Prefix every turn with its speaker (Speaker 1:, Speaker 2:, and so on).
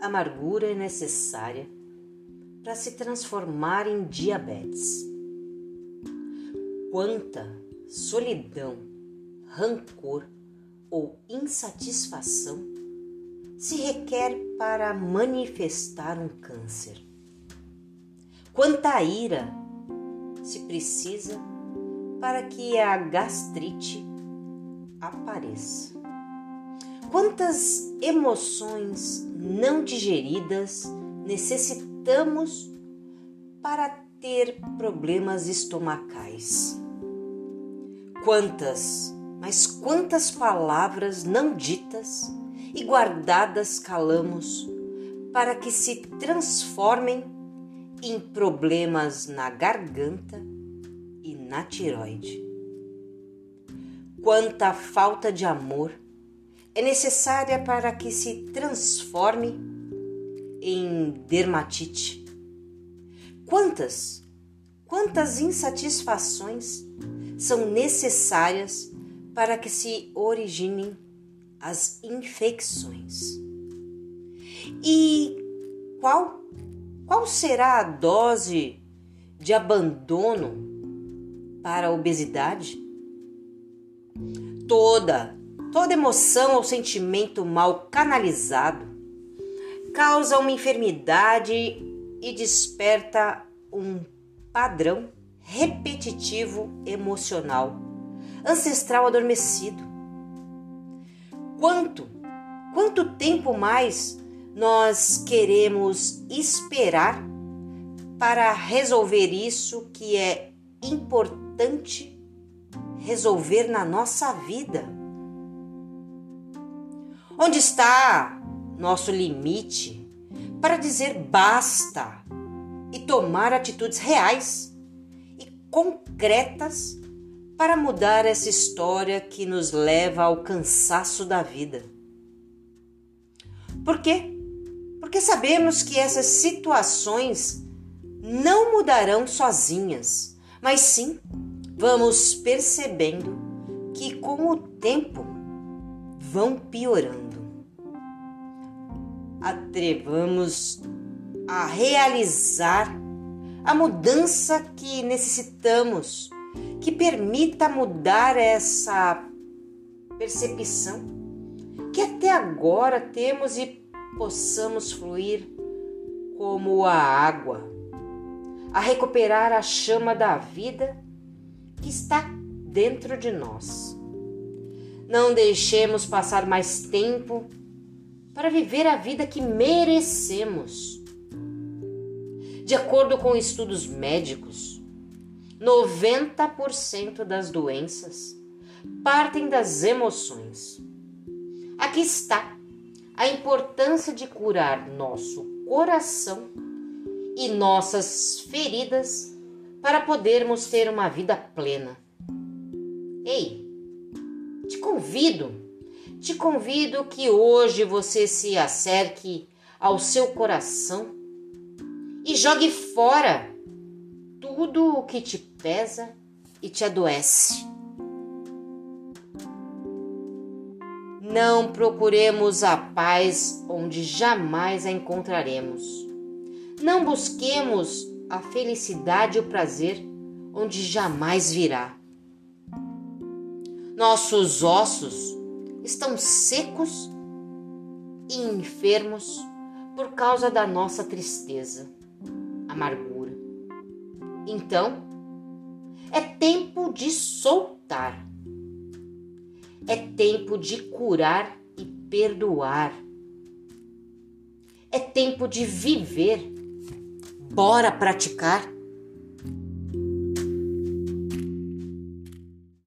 Speaker 1: amargura é necessária para se transformar em diabetes. Quanta solidão, rancor ou insatisfação se requer para manifestar um câncer. Quanta ira se precisa para que a gastrite apareça. Quantas emoções não digeridas necessitamos para ter problemas estomacais? Quantas, mas quantas palavras não ditas e guardadas calamos para que se transformem em problemas na garganta e na tiroide? Quanta falta de amor é necessária para que se transforme em dermatite. Quantas, quantas insatisfações são necessárias para que se originem as infecções? E qual, qual será a dose de abandono para a obesidade? Toda Toda emoção ou sentimento mal canalizado causa uma enfermidade e desperta um padrão repetitivo emocional, ancestral adormecido. Quanto, quanto tempo mais nós queremos esperar para resolver isso que é importante resolver na nossa vida? Onde está nosso limite para dizer basta e tomar atitudes reais e concretas para mudar essa história que nos leva ao cansaço da vida? Por quê? Porque sabemos que essas situações não mudarão sozinhas, mas sim vamos percebendo que com o tempo vão piorando atrevamos a realizar a mudança que necessitamos, que permita mudar essa percepção que até agora temos e possamos fluir como a água, a recuperar a chama da vida que está dentro de nós. Não deixemos passar mais tempo para viver a vida que merecemos. De acordo com estudos médicos, 90% das doenças partem das emoções. Aqui está a importância de curar nosso coração e nossas feridas para podermos ter uma vida plena. Ei, te convido te convido que hoje você se acerque ao seu coração e jogue fora tudo o que te pesa e te adoece. Não procuremos a paz onde jamais a encontraremos. Não busquemos a felicidade e o prazer onde jamais virá. Nossos ossos estão secos e enfermos por causa da nossa tristeza, amargura. Então, é tempo de soltar. É tempo de curar e perdoar. É tempo de viver. Bora praticar.